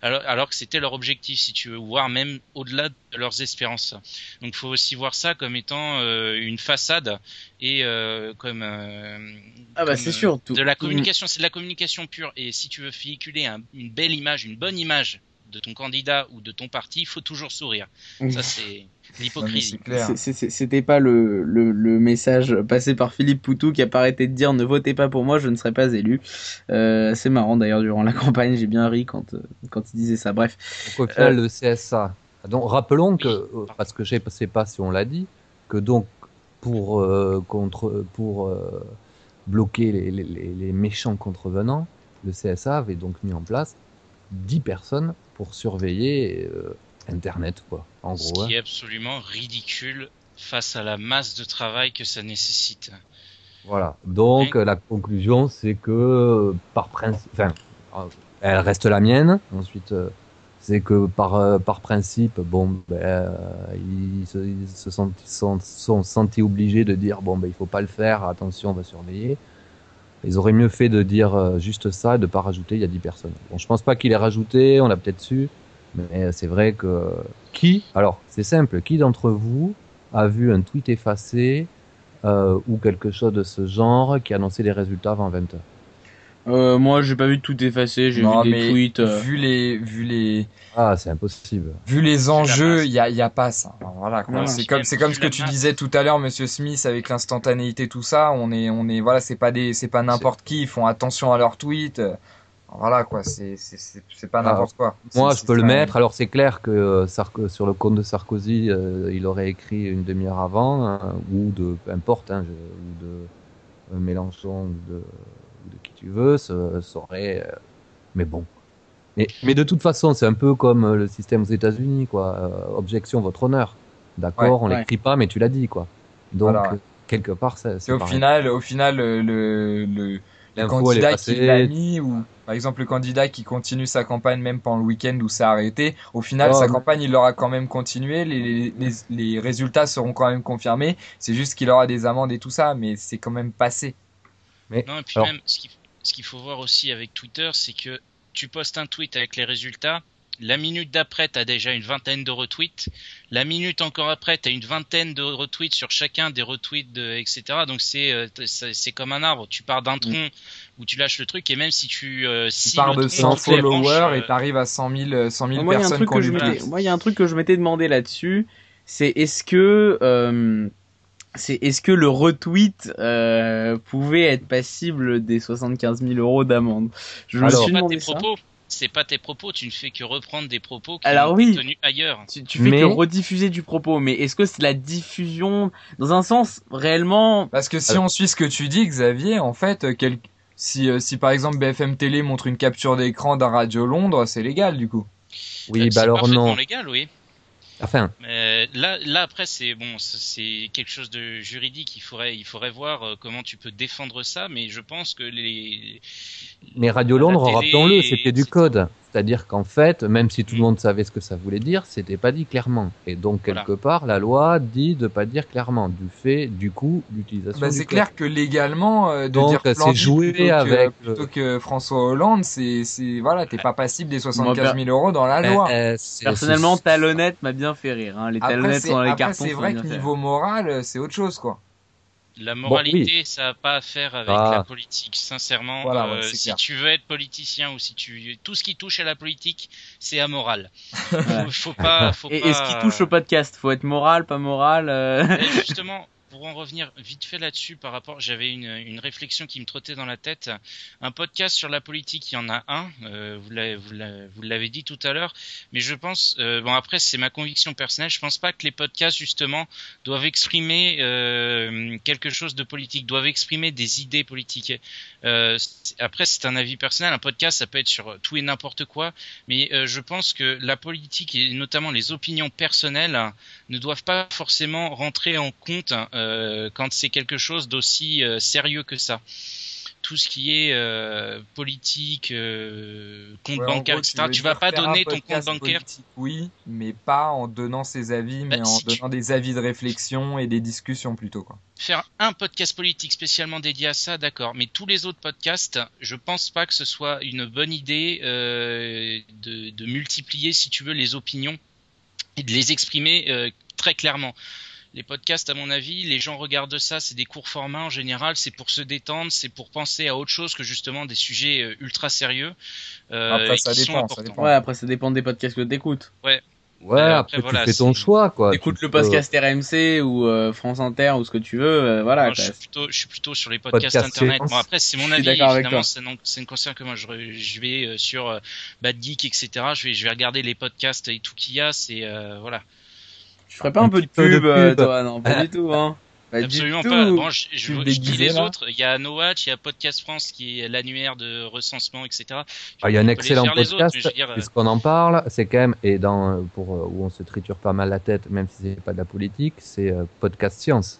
alors, alors que c'était leur objectif, si tu veux, voire même au-delà de leurs espérances. Donc il faut aussi voir ça comme étant une façade et comme ah bah c'est sûr de la communication c'est de la communication pure et si tu veux véhiculer une belle image une bonne image de ton candidat ou de ton parti il faut toujours sourire. Ça c'est l'hypocrisie. C'était pas le, le, message passé par Philippe Poutou qui a pas arrêté de dire ne votez pas pour moi je ne serai pas élu. Euh, c'est marrant d'ailleurs durant la campagne j'ai bien ri quand euh, quand il disait ça. Bref. Donc au final le CSA donc rappelons que euh, parce que je sais pas si on l'a dit que donc pour euh, contre pour euh, bloquer les, les, les, méchants contrevenants, le CSA avait donc mis en place 10 personnes pour surveiller euh, Internet, quoi. En Ce gros. qui est absolument ridicule face à la masse de travail que ça nécessite. Voilà. Donc la conclusion, c'est que par principe, enfin, elle reste la mienne. Ensuite, c'est que par euh, par principe, bon, ben, euh, ils, se, ils se sont, sont, sont, sentis obligés de dire bon, ben, il faut pas le faire, attention, on va surveiller. Ils auraient mieux fait de dire euh, juste ça, et de pas rajouter. Il y a 10 personnes. Bon, je pense pas qu'il ait rajouté, on l'a peut-être su, mais c'est vrai que qui, alors c'est simple, qui d'entre vous a vu un tweet effacé euh, ou quelque chose de ce genre qui annonçait les résultats avant 20 heures? Euh, moi, j'ai pas vu tout effacer, j'ai Non, vu des tweets. euh, vu les vu les Ah, c'est impossible. vu les enjeux, il y a, y a pas ça. Alors, Voilà, c'est comme c'est comme ce que tu disais tout à l'heure, Monsieur Smith, avec l'instantanéité, tout ça. On est on est voilà, c'est pas des c'est pas n'importe qui. Ils font attention à leurs tweets. Voilà quoi, c'est c'est c'est c'est pas Ah, n'importe quoi. Moi, C'est- je peux le mettre. Alors, c'est clair que euh, Sarko- sur le compte de Sarkozy, euh, il aurait écrit une demi-heure avant, hein, ou de, peu importe, hein, je- ou de euh, Mélenchon, ou de, ou de qui tu veux, ça, ça aurait. euh, mais bon. Mais, mais de toute façon, c'est un peu comme euh, le système aux États-Unis, quoi. Euh, objection, votre honneur. D'accord, Ouais, on ouais. l'écrit pas, mais tu l'as dit, quoi. Donc, Voilà, ouais. euh, quelque part, c'est au pareil. final, au final, le, le, candidat passée. qui l'a mis, ou par exemple le candidat qui continue sa campagne même pendant le week-end où a arrêté, au final, Oh, sa mais- campagne, il l'aura quand même continué, les, les, les résultats seront quand même confirmés, c'est juste qu'il aura des amendes et tout ça, mais c'est quand même passé. Mais, Non, et puis alors- même, ce qu'il ce faut voir aussi avec Twitter, c'est que tu postes un tweet avec les résultats, la minute d'après, tu as déjà une vingtaine de retweets, la minute encore après, tu as une vingtaine de retweets sur chacun des retweets, de, etc. Donc c'est euh, c'est comme un arbre, tu pars d'un tronc où tu lâches le truc, et même si tu... Euh, Tu pars de tronc 100 fait la branche, followers euh, et t'arrives à 100 000, 100 000 Moi, il y a un personnes truc qu'on que je lui m'étais, pousse. moi, il y a un truc que je m'étais demandé là-dessus, c'est est-ce que, euh, c'est est-ce que le retweet euh, pouvait être passible des 75 000 euros d'amende? Je me suis c'est pas demandé tes ça. propos. C'est pas tes propos, tu ne fais que reprendre des propos qui Alors ont oui. été tenus ailleurs. Tu, tu fais Mais- que rediffuser du propos, mais est-ce que c'est la diffusion dans un sens réellement Parce que si Alors- on suit ce que tu dis, Xavier, en fait, euh, quel... si, euh, si par exemple BFM Télé montre une capture d'écran d'un Radio Londres, c'est légal du coup. oui, Euh, bah alors non. légal, oui. Enfin, Mais là, là après, c'est bon, c'est quelque chose de juridique. Il faudrait, il faudrait voir euh, comment tu peux défendre ça. Mais je pense que les, Mais Radio Londres, rappelons-le, c'était du code. C'est-à-dire qu'en fait, même si tout le Mm. monde savait ce que ça voulait dire, c'était pas dit clairement. Et donc, Voilà. quelque part, la loi dit de pas dire clairement, du fait, du coup, l'utilisation Bah, c'est clair que légalement, euh, de Donc, dire c'est Planty joué plutôt, que, avec le- plutôt que François Hollande, c'est, c'est, voilà, t'es pas passible des 75 000 euros dans la loi. eh, c'est- Personnellement, c'est- talonnette m'a bien fait rire. Hein. Les talonnettes c'est, sont dans les après, cartons. c'est vrai que niveau moral, euh, c'est autre chose, quoi. La moralité, ça n'a pas à faire avec Ah. la politique. Sincèrement, Voilà, ouais, euh, si clair. tu veux être politicien ou si tu, tout ce qui touche à la politique, c'est amoral. Faut, faut pas, faut Et, pas. et ce qui touche au podcast, faut être moral, pas moral. euh, justement, pour en revenir vite fait là-dessus, par rapport, j'avais une, réflexion qui me trottait dans la tête. Un podcast sur la politique, il y en a un. euh, vous l'avez- dit tout à l'heure, mais je pense, euh, bon après c'est ma conviction personnelle, je pense pas que les podcasts justement doivent exprimer euh, quelque chose de politique, doivent exprimer des idées politiques. Après c'est un avis personnel. Un podcast, ça peut être sur tout et n'importe quoi, mais je pense que la politique et notamment les opinions personnelles ne doivent pas forcément rentrer en compte quand c'est quelque chose d'aussi euh, sérieux que ça. Tout ce qui est euh, politique, euh, compte Ouais, en bancaire, gros, etc. veux Tu vas pas donner ton compte bancaire. Oui, mais pas en donnant ses avis, mais Bah, en si tu- donnant des avis de réflexion et des discussions plutôt, quoi. Faire un podcast politique spécialement dédié à ça, d'accord. Mais tous les autres podcasts, je pense pas que ce soit une bonne idée euh, de, de multiplier, si tu veux, les opinions et de les exprimer euh, très clairement. Les podcasts, à mon avis, les gens regardent ça, c'est des courts formats en général, c'est pour se détendre, c'est pour penser à autre chose que justement des sujets euh, ultra sérieux. euh, Après, ça dépend, ça importants. dépend. Ouais, après ça dépend des podcasts que t'écoutes. Ouais, Euh, après, après, voilà, tu fais ton choix, quoi. Écoute le peux- podcast RMC ou euh, France Inter ou ce que tu veux, euh, voilà. Moi, je, suis plutôt, je suis plutôt sur les podcasts Podcast internet. Bon, après, c'est mon avis. Évidemment, ça ne ça ne concerne que moi. Je, vais euh, sur euh, Bad Geek, etc. Je vais, je vais regarder les podcasts et tout qu'il y a. C'est euh, voilà. Tu ferais pas un, Un peu de petit peu de pub, euh, pub. toi? Non, pas du tout, hein. Du Absolument tout. pas. Bon, je, je, je dis les là autres. Il y a No Watch, il y a Podcast France qui est l'annuaire de recensement, etc. Ah, il y a un excellent podcast, euh, puisqu'on en parle, c'est quand même, et dans, pour, euh, où on se triture pas mal la tête, même si c'est pas de la politique, c'est euh, Podcast Science.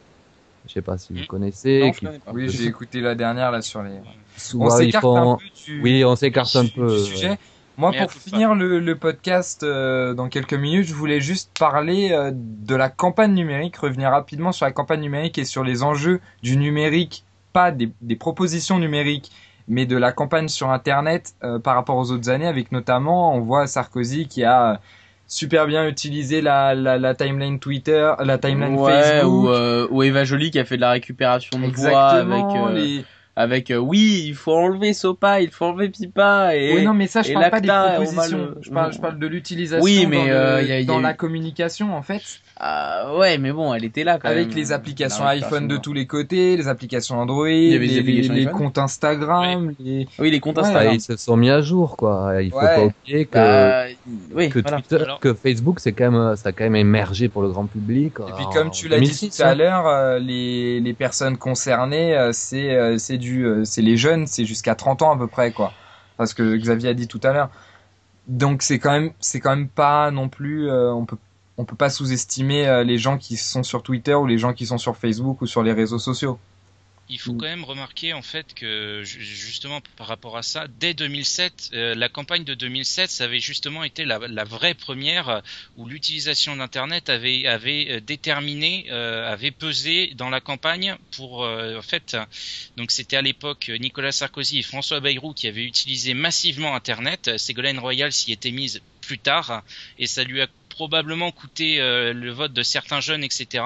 Je sais pas si vous Hmm. connaissez. Non, je qui- connais pas. Oui, j'ai écouté la dernière, là, sur les... souvent, On ils s'écarte font- un peu du... Oui, on s'écarte un peu. du sujet. Moi, Mais pour finir le, le podcast euh, dans quelques minutes, je voulais juste parler euh, de la campagne numérique, revenir rapidement sur la campagne numérique et sur les enjeux du numérique, pas des, des propositions numériques, mais de la campagne sur Internet euh, par rapport aux autres années, avec notamment, on voit Sarkozy qui a super bien utilisé la, la, la timeline Twitter, la timeline ouais, Facebook. ou, euh, ou Eva Jolie qui a fait de la récupération de voix avec. Euh, les, avec euh, oui, il faut enlever Sopa, il faut enlever Pipa et oui, non, mais ça, je parle pas des propositions. le- Je parle, je parle de l'utilisation Oui, mais, dans, le- euh, y a- y a dans eu- la communication, en fait. Ah, ouais, mais bon, elle était là quand Avec même. les applications iPhone de tous les côtés, les applications Android, les, applications comptes Instagram, les... Oui, les comptes Ouais, Ah, Instagram. ils se sont mis à jour, quoi. Il faut Ouais. pas oublier que, Bah, oui, que, voilà. Twitter, Alors- que Facebook, c'est quand même, ça a quand même émergé pour le grand public. Et puis comme tu l'as dit tout à l'heure, euh, les, les personnes concernées, euh, c'est euh, c'est du euh, c'est les jeunes, c'est jusqu'à 30 ans à peu près quoi. Parce que Xavier a dit tout à l'heure. Donc c'est quand même c'est quand même pas non plus euh, on peut on peut pas sous-estimer euh, les gens qui sont sur Twitter ou les gens qui sont sur Facebook ou sur les réseaux sociaux. Il faut Mm. quand même remarquer en fait que ju- justement par rapport à ça, dès 2007, euh, la campagne de 2007, ça avait justement été la, la vraie première euh, où l'utilisation d'Internet avait avait déterminé, euh, avait pesé dans la campagne pour euh, en fait. Donc c'était à l'époque Nicolas Sarkozy et François Bayrou qui avaient utilisé massivement Internet. Ségolène Royal s'y était mise plus tard et ça lui a probablement coûté euh, le vote de certains jeunes, etc.,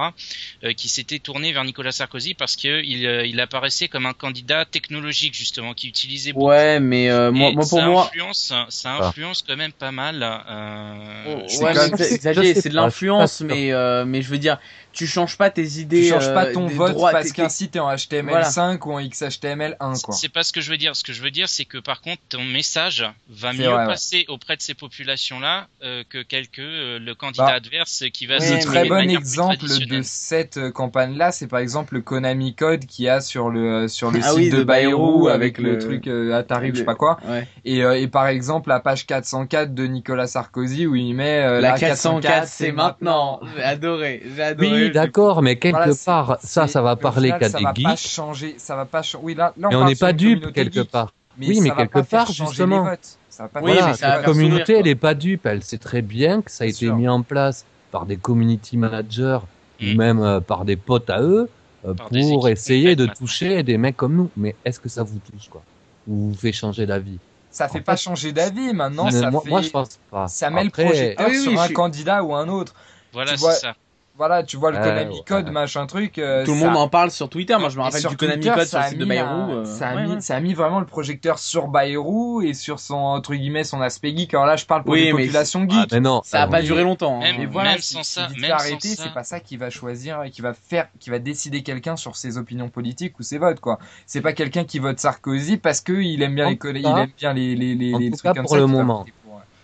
euh, qui s'étaient tournés vers Nicolas Sarkozy parce que il, euh, il apparaissait comme un candidat technologique justement, qui utilisait beaucoup. Ouais, mais euh, moi, moi pour ça moi, influence, ça Ah. influence quand même pas mal. Euh, c'est ouais, c'est de l'influence, mais euh, mais je veux dire, tu changes pas tes idées. Tu changes pas euh, ton vote droits, parce qu'un site est en HTML5 ou en XHTML1 quoi. C'est pas ce que je veux dire. Ce que je veux dire, c'est que par contre, ton message va C'est mieux vrai, ouais. passer auprès de ces populations-là euh, que quelques euh, le candidat Bah, adverse qui va Un très bon exemple de cette euh, campagne-là, c'est par exemple le Konami Code qu'il y a sur le sur le Ah site oui, de de Bayrou avec avec le, le- truc euh, Atari ou je sais le- pas quoi. Ouais. Et, euh, et par exemple la page 404 de Nicolas Sarkozy où il met euh, La 404, c'est maintenant. J'ai adoré, j'ai adoré. Oui, d'accord, mais quelque Voilà, part, ça, ça va parler qu'à ça des va pas geeks. changer, ça va pas changer. Oui, là, là on Mais on parle n'est pas dupe quelque geek, part. Mais Oui, mais ça quelque part, justement. Ça pas Oui, mais Voilà, ça la communauté, sourire, elle est pas dupe. Elle sait très bien que ça a été sûr. mis en place par des community managers Mm. ou même euh, par des potes à eux euh, pour essayer de toucher des mecs comme nous. Mais est-ce que ça vous touche, quoi? Ou vous fait changer d'avis? Ça fait En pas fait, changer d'avis maintenant. Ça moi, fait... moi, je pense pas. ça met Après, le projecteur Ah oui, oui, sur un suis- candidat ou un autre. Voilà, c'est ça. Voilà, tu vois le Konami ouais. Code, machin truc. euh, Tout le ça- monde en parle sur Twitter. Moi, je me rappelle sur du Konami Code ça sur le a site de mis Bayrou. un- euh, ça, a ouais, mis, ouais. ça a mis vraiment le projecteur sur Bayrou et sur son entre guillemets son aspect geek. Alors là, je parle pour Oui, les mais populations Ah, geeks. mais non, Ça a euh, pas duré longtemps. hein. même- Et voilà, même si- sans ça, même arrêter, ça. c'est pas ça qui va choisir et qui va faire, qui va décider quelqu'un sur ses opinions politiques ou ses votes quoi. C'est pas quelqu'un qui vote Sarkozy parce que il aime bien En les, il aime bien les les trucs cas, comme pour ça le qui va moment.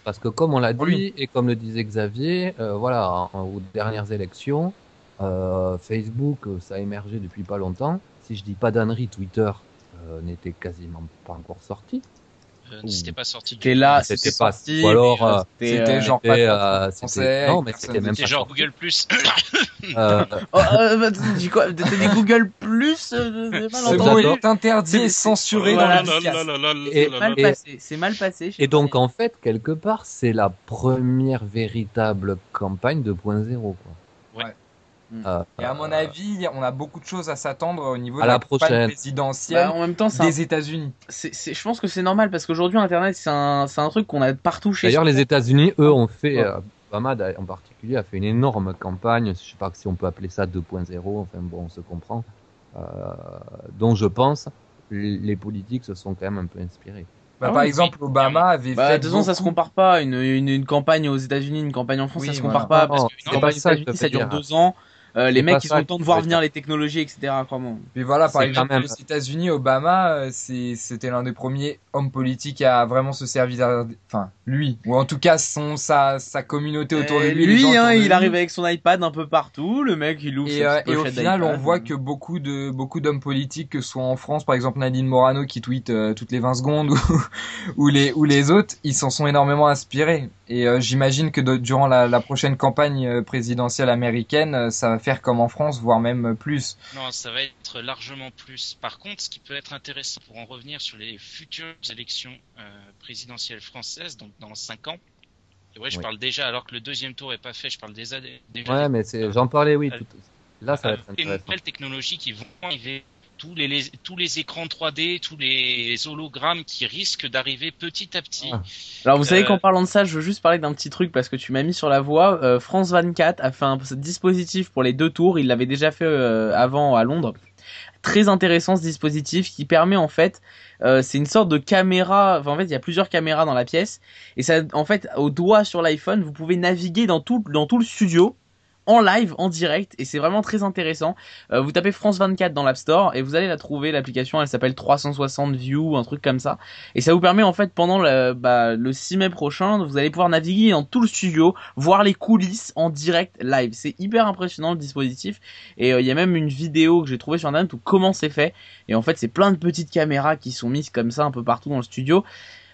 Parce que comme on l'a dit, Oui. et comme le disait Xavier, euh, voilà, en- aux dernières élections, euh, Facebook, euh, ça a émergé depuis pas longtemps. Si je dis pas d'annerie, Twitter euh, n'était quasiment pas encore sorti. Euh, c'était pas sorti. C'était là, C'était pas- sorti. ou alors, euh, euh, c'était, euh, genre- pas euh, français, c'était- non, mais c'était même C'est pas genre sorti. Google Plus. Euh, Oh, euh, bah, tu dis quoi? T'as dit Google Plus euh, j'ai mal Ce J'adore. mot entendu. est interdit et censuré dans. Et- C'est mal passé. C'est et donc, en fait, quelque part, c'est la première véritable campagne 2.0. Quoi. Mm. Euh, Et à mon avis, on a beaucoup de choses à s'attendre au niveau À de la la prochaine. présidentielle Bah, en même temps, c'est un- des États-Unis. je pense que c'est normal parce qu'aujourd'hui Internet c'est un, truc qu'on a partout chez. D'ailleurs, les États-Unis, eux, ont fait, Ouais. euh, Obama d'a- en particulier, a fait une énorme campagne. Je sais pas si on peut appeler ça 2.0. Enfin bon, on se comprend. Euh, dont je pense les les politiques se sont quand même un peu inspirés. Bah, Ah par oui, exemple, Obama avait Bah, fait. de toute façon, ça se compare pas. Une, une, une campagne aux États-Unis, une campagne en France, Oui, ça se voilà. compare pas. Non, Parce qu'une c'est campagne aux que États-Unis, ça dure deux ans. Euh, les mecs, ils ça ont le que temps de voir venir les technologies, etc. Crois-moi. Mais voilà, par exemple, aux États-Unis, Obama, euh, c'était l'un des premiers hommes politiques à vraiment se servir, enfin, lui, ou en tout cas son sa sa communauté autour de Euh, lui. les gens lui, hein, il lui. arrive avec son iPad un peu partout. Le mec, il ouvre Et, euh, et au final, on voit que beaucoup de beaucoup d'hommes politiques, que ce soit en France, par exemple Nadine Morano qui tweet euh, toutes les 20 secondes, ou, ou les ou les autres, ils s'en sont énormément inspirés. Et euh, j'imagine que de- durant la, la prochaine campagne euh, présidentielle américaine, euh, ça va faire comme en France, voire même plus. Non, ça va être largement plus. Par contre, ce qui peut être intéressant pour en revenir sur les futures élections euh, présidentielles françaises, donc dans 5 ans. Et ouais, je Oui. parle déjà, alors que le deuxième tour est pas fait, je parle des années. déjà Ouais, des- mais j'en parlais, oui. Tout... Là, ça va être des intéressant. nouvelles technologies qui vont arriver, tous les, les- tous les écrans 3D, tous les hologrammes qui risquent d'arriver petit à petit. Ah. Alors vous savez Euh, qu'en parlant de ça, je veux juste parler d'un petit truc parce que tu m'as mis sur la voie. Euh, France 24 a fait un dispositif pour les deux tours. Il l'avait déjà fait euh, avant à Londres. Très intéressant ce dispositif qui permet en fait, c'est une sorte de caméra. Enfin, en fait, il y a plusieurs caméras dans la pièce et ça, en fait, au doigt sur l'iPhone, vous pouvez naviguer dans tout dans tout le studio en live, en direct, et c'est vraiment très intéressant. Euh, vous tapez France 24 dans l'App Store et vous allez la trouver. L'application, elle s'appelle 360 View, un truc comme ça, et ça vous permet en fait pendant le, bah, le 6 mai prochain, vous allez pouvoir naviguer dans tout le studio, voir les coulisses en direct live. C'est hyper impressionnant le dispositif, et euh, il y a même une vidéo que j'ai trouvée sur internet où comment c'est fait. Et en fait, c'est plein de petites caméras qui sont mises comme ça un peu partout dans le studio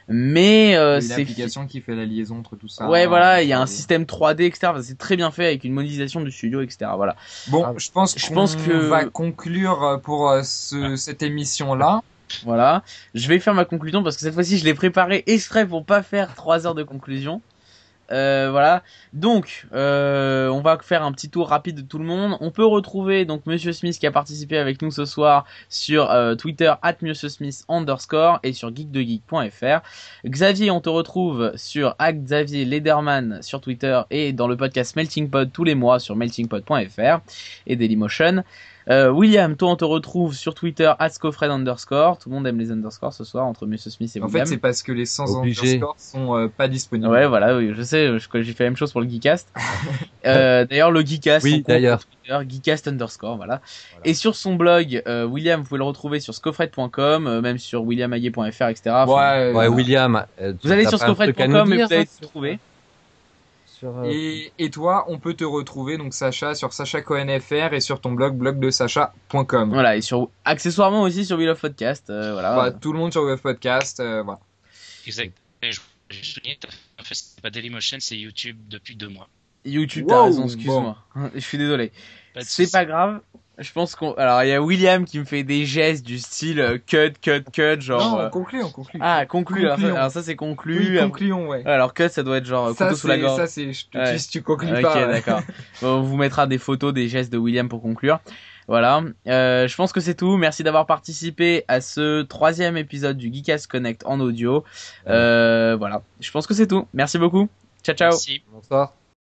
mais euh, c'est l'application qui fait la liaison entre tout ça. Ouais, voilà, il y a un système 3D, etc. C'est très bien fait avec une modélisation du studio, etc. Voilà. Bon, ah, je pense, je pense que va conclure euh, pour euh, ce, cette émission là. Voilà, je vais faire ma conclusion parce que cette fois-ci je l'ai préparé exprès pour pas faire trois heures de conclusion. Euh, voilà. Donc, euh, on va faire un petit tour rapide de tout le monde. On peut retrouver donc Monsieur Smith qui a participé avec nous ce soir sur euh, Twitter at Monsieur Smith underscore et sur geekdegeek.fr. Xavier, on te retrouve sur Xavier Lederman sur Twitter et dans le podcast Melting Pod tous les mois sur meltingpod.fr et Dailymotion. Euh, William, toi on te retrouve sur Twitter @scofred underscore. Tout le monde aime les underscores ce soir entre Monsieur Smith et William. En fait, c'est parce que les 100 underscores sont euh, pas disponibles. Ouais, voilà, oui, je sais, j'ai fait la même chose pour le Geekcast. euh, d'ailleurs, le Geekcast, oui, d'ailleurs, Geekcast underscore, voilà. Et sur son blog, euh, William, vous pouvez le retrouver sur scofred.com, euh, même sur williamaguet.fr, etc. ouais, ouais, William. vous allez sur scofred.com et vous allez tout trouver. Euh, et, et, toi, on peut te retrouver donc Sacha sur sachacohnfr et sur ton blog blogdesacha.com. Voilà et sur accessoirement aussi sur Wheel of Podcast. Euh, voilà. Bah, tout le monde sur Wheel of Podcast. Euh, voilà. Exact. Et je, souligner, en fait, c'est pas Dailymotion, c'est YouTube depuis deux mois. YouTube, t'as raison, excuse-moi. Je suis désolé. C'est pas grave. Je pense qu'on. Alors, il y a William qui me fait des gestes du style euh, cut, cut, cut, genre. Non, on euh, conclut, on conclut. Ah, conclu. Alors, alors, ça, c'est conclu. Oui, concluons, ouais. Alors, cut, ça doit être genre ça, couteau sous la gorge. Ça, c'est. Je te ouais. dis si tu conclus okay, pas. Ok, d'accord. bon, on vous mettra des photos, des gestes de William pour conclure. Voilà. Euh, je pense que c'est tout. Merci d'avoir participé à ce troisième épisode du Geekas Connect en audio. Euh, voilà. Je pense que c'est tout. Merci beaucoup. Ciao, ciao. Merci. Bonsoir.